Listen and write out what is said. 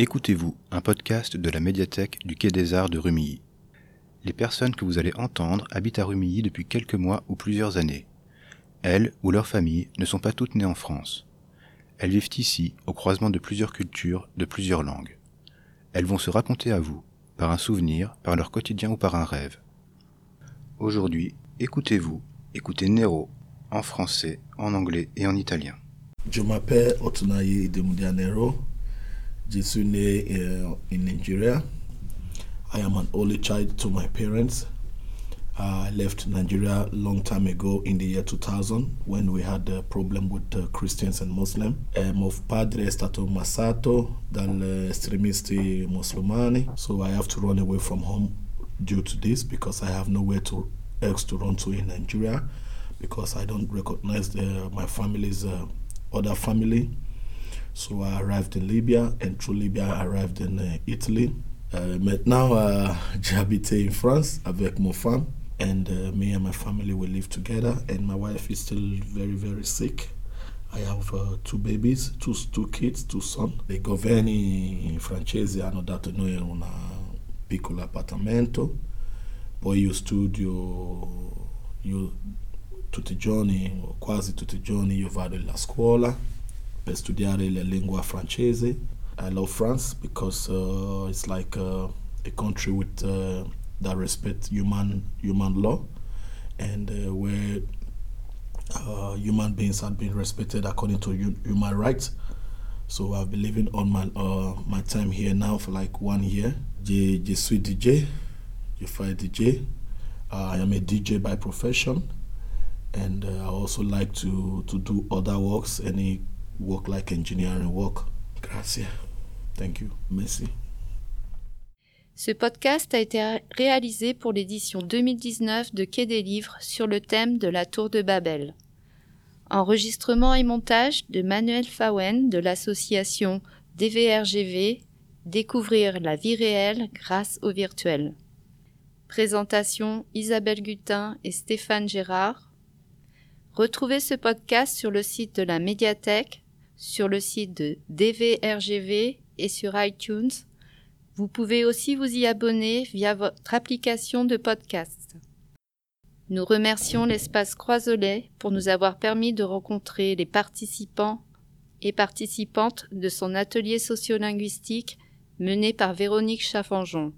Écoutez-vous, un podcast de la médiathèque du Quai des Arts de Rumilly. Les personnes que vous allez entendre habitent à Rumilly depuis quelques mois ou plusieurs années. Elles ou leurs familles ne sont pas toutes nées en France. Elles vivent ici, au croisement de plusieurs cultures, de plusieurs langues. Elles vont se raconter à vous, par un souvenir, par leur quotidien ou par un rêve. Aujourd'hui, écoutez-vous, écoutez Nero, en français, en anglais et en italien. Je m'appelle Otunayi Demudianero. Je né uh, in Nigeria. I am an only child to my parents. I left Nigeria long time ago in the year 2000 when we had a problem with uh, Christians and Muslims. Um, padre è stato massato dalle estremisti musulmani, so I have to run away from home due to this because I have nowhere to else to run to in Nigeria because I don't recognize the, my family's uh, other family. So I arrived in Libya, and through Libya, I arrived in uh, Italy. Uh, maintenant, uh, j'habite in France avec mon femme, and uh, me and my family we live together. And my wife is still very, very sick. I have uh, two babies, two, two kids, two sons. I governi francesi hanno dato noi un piccolo appartamento, poi io studio io tutti i giorni, quasi tutti i giorni, io vado alla scuola per studiare la lingua francese. I love France because uh, it's like uh, a country with uh, that respect human human law and uh, where uh, human beings have been respected according to human rights. So I've been living on my uh, my time here now for like one year. Je, je suis DJ, je fais DJ. I am a DJ by profession, and I also like to to do other works, any work like engineering work. Grazie. Thank you. Merci. Ce podcast a été réalisé pour l'édition 2019 de Quai des Livres sur le thème de la Tour de Babel. Enregistrement et montage de Manuel Fawen de l'association DVRGV Découvrir la vie réelle grâce au virtuel. Présentation Isabelle Gutin et Stéphane Gérard. Retrouvez ce podcast sur le site de la médiathèque, sur le site de DVRGV et sur iTunes. Vous pouvez aussi vous y abonner via votre application de podcast. Nous remercions l'espace Croisolet pour nous avoir permis de rencontrer les participants et participantes de son atelier sociolinguistique mené par Véronique Chaffanjon.